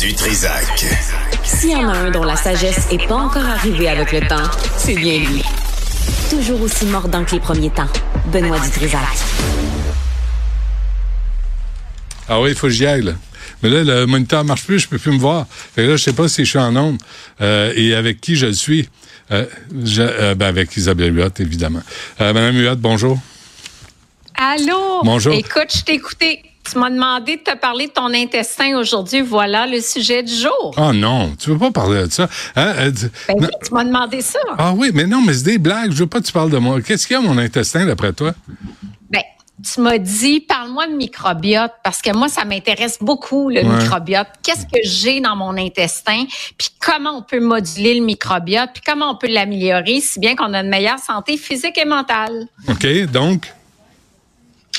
du Trisac. S'il y en a un dont la sagesse n'est pas encore arrivée avec le temps, c'est bien lui. Toujours aussi mordant que les premiers temps. Benoît Dutrisac. Ah oui, il faut que j'y aille, là. Mais là, le moniteur marche plus, je peux plus me voir. Fait que là, je sais pas si je suis en onde euh, et avec qui je le suis? Euh, je, euh, ben avec Isabelle Huot, évidemment. Euh, Madame Huot, bonjour. Allô? Bonjour. Écoute, je t'ai écouté. Tu m'as demandé de te parler de ton intestin aujourd'hui. Voilà le sujet du jour. Oh non, tu veux pas parler de ça. Hein? Euh, tu- Ben oui, tu m'as demandé ça. Ah oui, mais non, mais c'est des blagues. Je veux pas que tu parles de moi. Qu'est-ce qu'il y a, mon intestin, d'après toi? Ben, tu m'as dit, parle-moi de microbiote, parce que moi, ça m'intéresse beaucoup, le Ouais. microbiote. Qu'est-ce que j'ai dans mon intestin, puis comment on peut moduler le microbiote, puis comment on peut l'améliorer, si bien qu'on a une meilleure santé physique et mentale? OK, donc,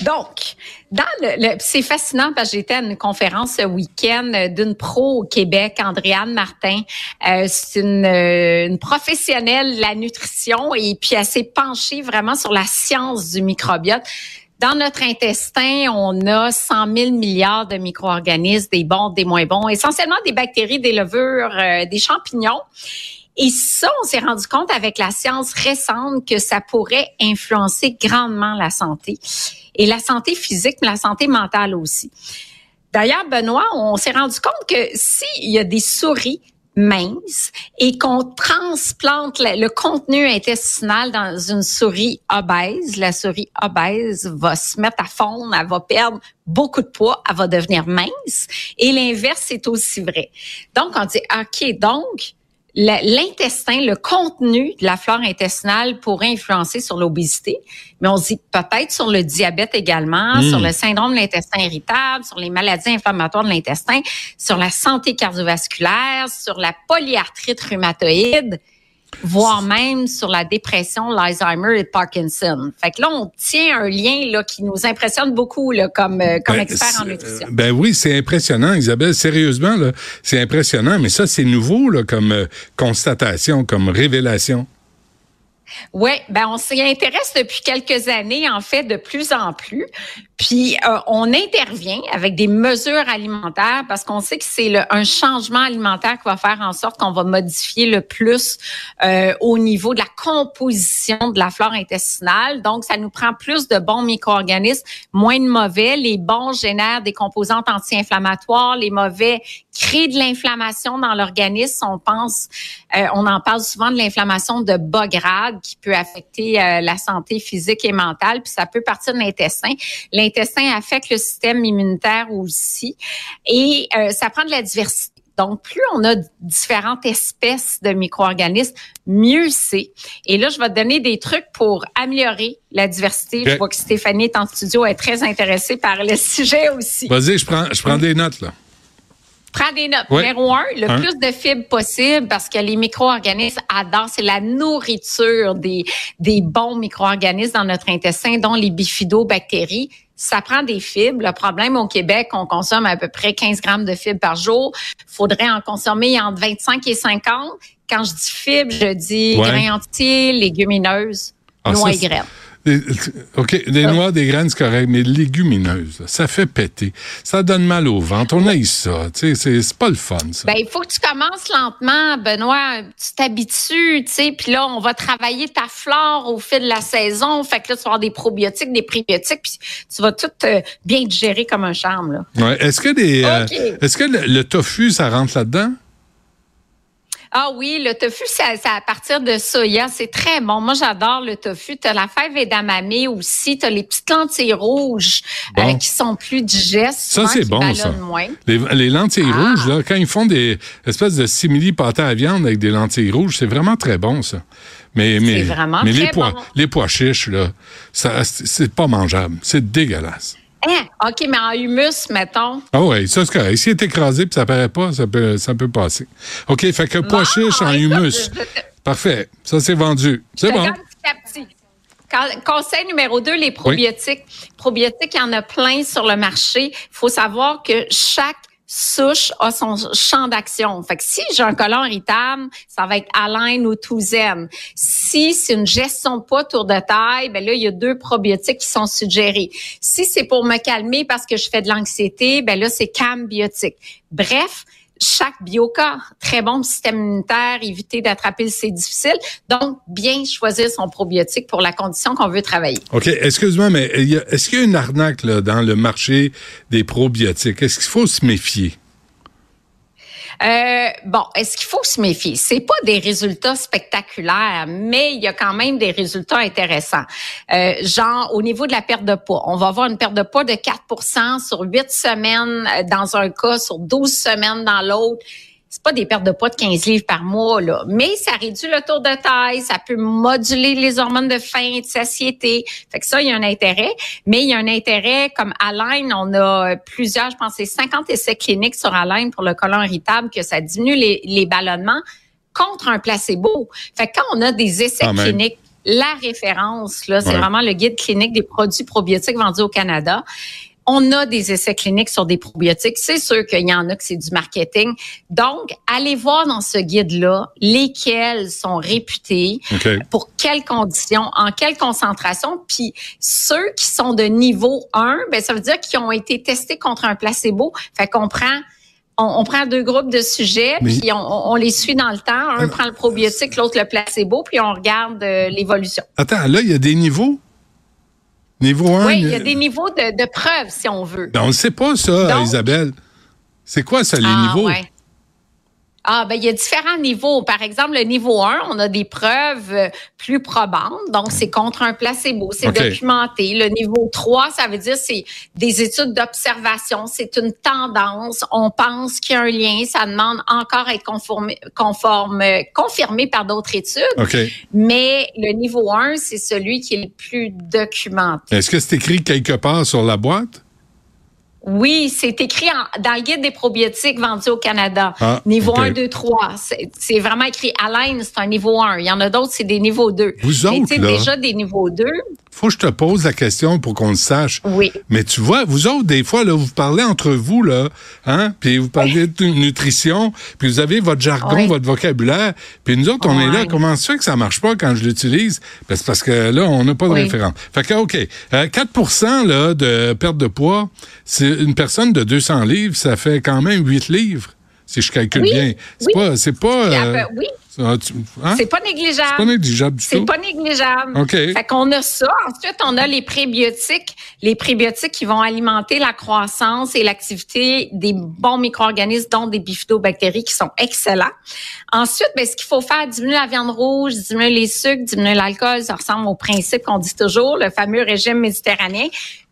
Donc, dans le, le- c'est fascinant parce que j'étais à une conférence ce week-end d'une pro au Québec, Andréane Martin. Euh, c'est une, euh, une professionnelle de la nutrition et puis elle s'est penchée vraiment sur la science du microbiote. Dans notre intestin, on a 100 000 milliards de micro-organismes, des bons, des moins bons, essentiellement des bactéries, des levures, euh, des champignons. Et ça, on s'est rendu compte avec la science récente que ça pourrait influencer grandement la santé. Et la santé physique, mais la santé mentale aussi. D'ailleurs, Benoît, on s'est rendu compte que s'il y a des souris minces et qu'on transplante le, contenu intestinal dans une souris obèse, la souris obèse va se mettre à fondre, elle va perdre beaucoup de poids, elle va devenir mince. Et l'inverse est aussi vrai. Donc, on dit, OK, donc, l'intestin, le contenu de la flore intestinale pourrait influencer sur l'obésité, mais on dit peut-être sur le diabète également, Mm. sur le syndrome de l'intestin irritable, sur les maladies inflammatoires de l'intestin, sur la santé cardiovasculaire, sur la polyarthrite rhumatoïde, voire même sur la dépression, l'Alzheimer et Parkinson. Fait que là, on tient un lien là qui nous impressionne beaucoup là, comme, euh, comme Ben, expert en c'est- nutrition. Ben oui, c'est impressionnant, Isabelle. Sérieusement, là, c'est impressionnant. Mais ça, c'est nouveau là, comme euh, constatation, comme révélation. Oui, ben on s'y intéresse depuis quelques années, en fait, de plus en plus. Puis euh, on intervient avec des mesures alimentaires parce qu'on sait que c'est un changement alimentaire qui va faire en sorte qu'on va modifier le plus euh, au niveau de la composition de la flore intestinale. Donc, ça nous prend plus de bons micro-organismes, moins de mauvais. Les bons génèrent des composantes anti-inflammatoires, les mauvais créent de l'inflammation dans l'organisme. On pense, euh, on en parle souvent de l'inflammation de bas grade qui peut affecter euh, la santé physique et mentale, puis ça peut partir de l'intestin. L'intestin affecte le système immunitaire aussi, et euh, ça prend de la diversité. Donc, plus on a différentes espèces de micro-organismes, mieux c'est. Et là, je vais te donner des trucs pour améliorer la diversité. Je vois que Stéphanie est en studio, elle est très intéressée par le sujet aussi. Vas-y, je prends, je prends des notes, là. Prends des notes. Oui. Numéro un, le Un. plus de fibres possible parce que les micro-organismes adorent, c'est la nourriture des, des bons micro-organismes dans notre intestin, dont les bifidobactéries. Ça prend des fibres. Le problème au Québec, on consomme à peu près 15 grammes de fibres par jour. faudrait en consommer entre 25 et 50. Quand je dis fibres, je dis Ouais. grains entiers, légumineuses, Ah, noix et graines. Des- OK, des noix, des graines, c'est correct, mais légumineuses, là, ça fait péter. Ça donne mal au ventre. On aille ça. C'est- c'est pas le fun, ça. Ben, il faut que tu commences lentement, Benoît. Tu t'habitues, tu sais, puis là, on va travailler ta flore au fil de la saison. Fait que là, tu vas avoir des probiotiques, des prébiotiques, puis tu vas tout euh, bien digérer comme un charme, là. Ouais. Est-ce que, des, euh, OK. est-ce que le, le tofu, ça rentre là-dedans? Ah oui, le tofu, c'est à partir de soya. C'est très bon. Moi, j'adore le tofu. Tu as la fève edamame aussi. Tu as les petites lentilles rouges Bon. euh, qui sont plus digestes. Ça, c'est bon, ça. moins. Les, les lentilles Ah. rouges, là, quand ils font des espèces de simili pâtés à viande avec des lentilles rouges, c'est vraiment très bon, ça. Mais, mais, les, pois, les pois chiches, là, c'est pas mangeable. C'est dégueulasse. Hein? OK, mais en humus, mettons. Ah oui, ça c'est correct. S'il est écrasé puis ça paraît pas, ça peut, ça peut passer. OK, fait que pois Bon, chiches en humus. je- Parfait. Ça, c'est vendu. C'est bon. garde petit à petit. Quand- Conseil numéro deux, les probiotiques. Probiotiques, il y en a plein sur le marché. Il faut savoir que chaque souche a son champ d'action. Fait que si j'ai un colon irritable, ça va être Alain ou Touzen. Si c'est une gestion de poids tour de taille, ben là, il y a deux probiotiques qui sont suggérés. Si c'est pour me calmer parce que je fais de l'anxiété, ben là, c'est Cam Biotique. Bref, chaque bioca. Très bon système immunitaire, éviter d'attraper le C difficile. Donc, bien choisir son probiotique pour la condition qu'on veut travailler. OK. Excuse-moi, mais est-ce qu'il y a une arnaque dans le marché des probiotiques? Est-ce qu'il faut se méfier? Euh, bon, est-ce qu'il faut se méfier? C'est pas des résultats spectaculaires, mais il y a quand même des résultats intéressants. Euh, genre, au niveau de la perte de poids, on va avoir une perte de poids de 4% sur 8 semaines euh, dans un cas, sur 12 semaines dans l'autre c'est pas des pertes de poids de 15 livres par mois, là. Mais ça réduit le taux de taille, ça peut moduler les hormones de faim et de satiété. Fait que ça, il y a un intérêt. Mais il y a un intérêt, comme Align, on a plusieurs, je pense, c'est 50 essais cliniques sur Align pour le colon irritable, que ça diminue les, les ballonnements contre un placebo. Fait que quand on a des essais cliniques, la référence, là, c'est vraiment le guide clinique des produits probiotiques vendus au Canada on a des essais cliniques sur des probiotiques. C'est sûr qu'il y en a que c'est du marketing. Donc, allez voir dans ce guide-là lesquels sont réputés, pour quelles conditions, en quelle concentration. Puis ceux qui sont de niveau 1, ben ça veut dire qu'ils ont été testés contre un placebo. Fait qu'on prend on, prend deux groupes de sujets, puis on, les suit dans le temps. Un prend le probiotique, l'autre le placebo, puis on regarde euh, l'évolution. Attends, là, il y a des niveaux? Niveau 1? Oui, il y a des niveaux de, de preuves, si on veut. Ben, on ne sait pas ça, Isabelle. C'est quoi ça, les ah, niveaux? Ah, ben, il y a différents niveaux. Par exemple, le niveau 1, on a des preuves euh, plus probantes. Donc, c'est contre un placebo. C'est documenté. Le niveau 3, ça veut dire c'est des études d'observation. C'est une tendance. On pense qu'il y a un lien. Ça demande encore à être conformé, conforme, confirmé par d'autres études. Mais le niveau 1, c'est celui qui est le plus documenté. Est-ce que c'est écrit quelque part sur la boîte? Oui, c'est écrit dans le guide des probiotiques vendus au Canada. Ah, niveau 1, 2, 3. C'est vraiment écrit Alain, c'est un niveau 1. Il y en a d'autres, c'est des niveaux 2. Vous autres, là, déjà des niveaux 2. Faut que je te pose la question pour qu'on le sache. Oui. Mais tu vois, vous autres, des fois, là, vous parlez entre vous, là, hein, puis vous parlez de nutrition, puis vous avez votre jargon, votre vocabulaire, puis nous autres, on est là. Comment ça fait que ça marche pas quand je l'utilise? Ben, c'est parce que là, on n'a pas de référence. Fait que, OK, 4 euh, là, de perte de poids, c'est une personne de 200 livres, ça fait quand même 8 livres, si je calcule bien. C'est pas... C'est pas euh, oui. Hein? C'est pas négligeable. C'est pas négligeable du tout. C'est pas négligeable. OK. Fait qu'on a ça. Ensuite, on a les prébiotiques. Les prébiotiques qui vont alimenter la croissance et l'activité des bons micro-organismes, dont des bifidobactéries qui sont excellents. Ensuite, ben, ce qu'il faut faire, diminuer la viande rouge, diminuer les sucres, diminuer l'alcool. Ça ressemble au principe qu'on dit toujours, le fameux régime méditerranéen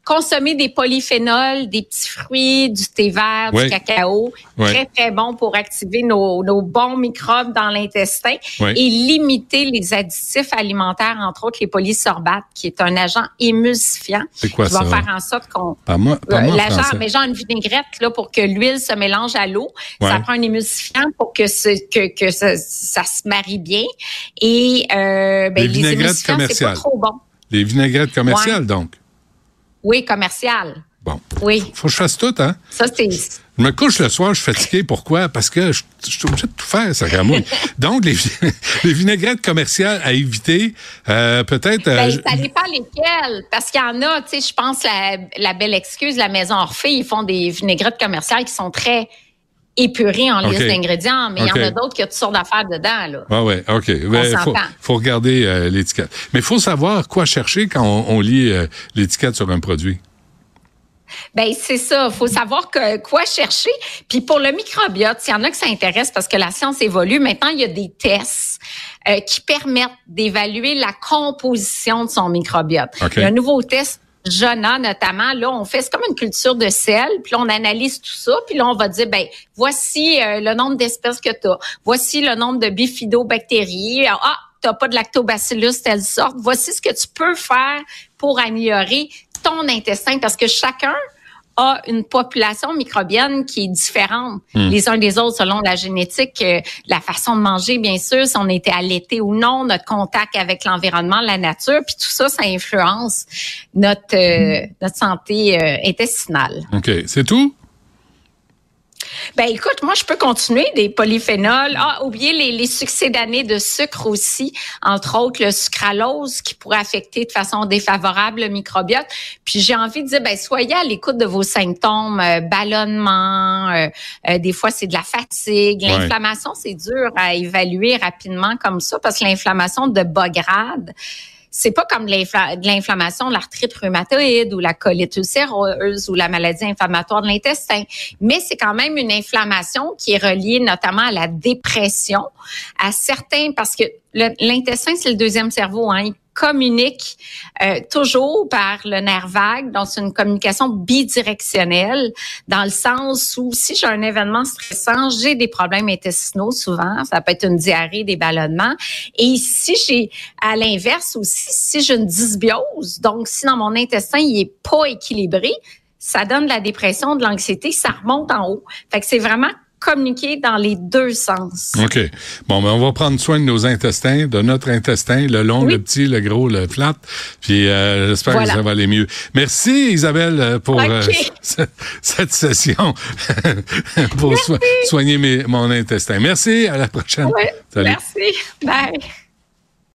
consommer des polyphénols, des petits fruits, du thé vert, du cacao. Très, très bon pour activer nos, bons microbes dans l'intestin et limiter les additifs alimentaires, entre autres les polysorbates, qui est un agent émulsifiant. C'est quoi qui va faire en sorte qu'on... Pas moi, pas moi L'agent, mais genre une vinaigrette, là, pour que l'huile se mélange à l'eau. Ça prend un émulsifiant pour que, ce, que, que ça, se marie bien. Et euh, ben, les, émulsifiants, c'est pas trop bon. Les vinaigrettes commerciales, donc? Oui, commercial. Bon. Oui. Faut que je fasse tout, hein? Ça, c'est. Je me couche le soir, je suis fatigué. Pourquoi? Parce que je, suis obligé de tout faire, ça ramouille. Donc, les, les, vinaigrettes commerciales à éviter, euh, peut-être. Euh, ben, ça dépend lesquelles. Parce qu'il y en a, tu sais, je pense, la, la belle excuse, la Maison Orphée, ils font des vinaigrettes commerciales qui sont très épurées en liste d'ingrédients, mais il y en a d'autres qui ont toutes sortes d'affaires dedans. Là. Ah ouais, OK. Il ben, faut, faut, regarder euh, l'étiquette. Mais il faut savoir quoi chercher quand on, lit l'étiquette sur un produit. Ben c'est ça, faut savoir que, quoi chercher. Puis pour le microbiote, il y en a que ça intéresse parce que la science évolue. Maintenant, il y a des tests euh, qui permettent d'évaluer la composition de son microbiote. Il y a un nouveau test Jona notamment, là, on fait, c'est comme une culture de sel, puis là, on analyse tout ça, puis là, on va dire, ben, voici euh, le nombre d'espèces que tu as, voici le nombre de bifidobactéries, ah, t'as pas de lactobacillus telle sorte, voici ce que tu peux faire pour améliorer ton intestin parce que chacun a une population microbienne qui est différente hmm. les uns des autres selon la génétique, euh, la façon de manger, bien sûr, si on était allaité ou non, notre contact avec l'environnement, la nature, puis tout ça, ça influence notre, euh, notre santé euh, intestinale. OK. C'est tout? Ben écoute, moi je peux continuer des polyphénols. Ah, oubliez les, les succès d'année de sucre aussi, entre autres le sucralose qui pourrait affecter de façon défavorable le microbiote. Puis j'ai envie de dire, ben soyez à l'écoute de vos symptômes, euh, ballonnement, euh, euh, des fois c'est de la fatigue, l'inflammation c'est dur à évaluer rapidement comme ça parce que l'inflammation de bas grade c'est pas comme l'inflammation, l'arthrite rhumatoïde ou la colite ulcéreuse ou la maladie inflammatoire de l'intestin, mais c'est quand même une inflammation qui est reliée notamment à la dépression, à certains parce que l'intestin c'est le deuxième cerveau, hein, communique euh, toujours par le nerf vague. Donc, c'est une communication bidirectionnelle dans le sens où si j'ai un événement stressant, j'ai des problèmes intestinaux souvent. Ça peut être une diarrhée, des ballonnements. Et si j'ai, à l'inverse aussi, si j'ai une dysbiose, donc si dans mon intestin, il est pas équilibré, ça donne de la dépression, de l'anxiété, ça remonte en haut. Fait que c'est vraiment communiquer dans les deux sens. OK. Bon, ben on va prendre soin de nos intestins, de notre intestin, le long, le petit, le gros, le flat. Puis euh, j'espère que ça va aller mieux. Merci Isabelle pour euh, cette session pour soigner mes, mon intestin. Merci, à la prochaine. Merci. Bye.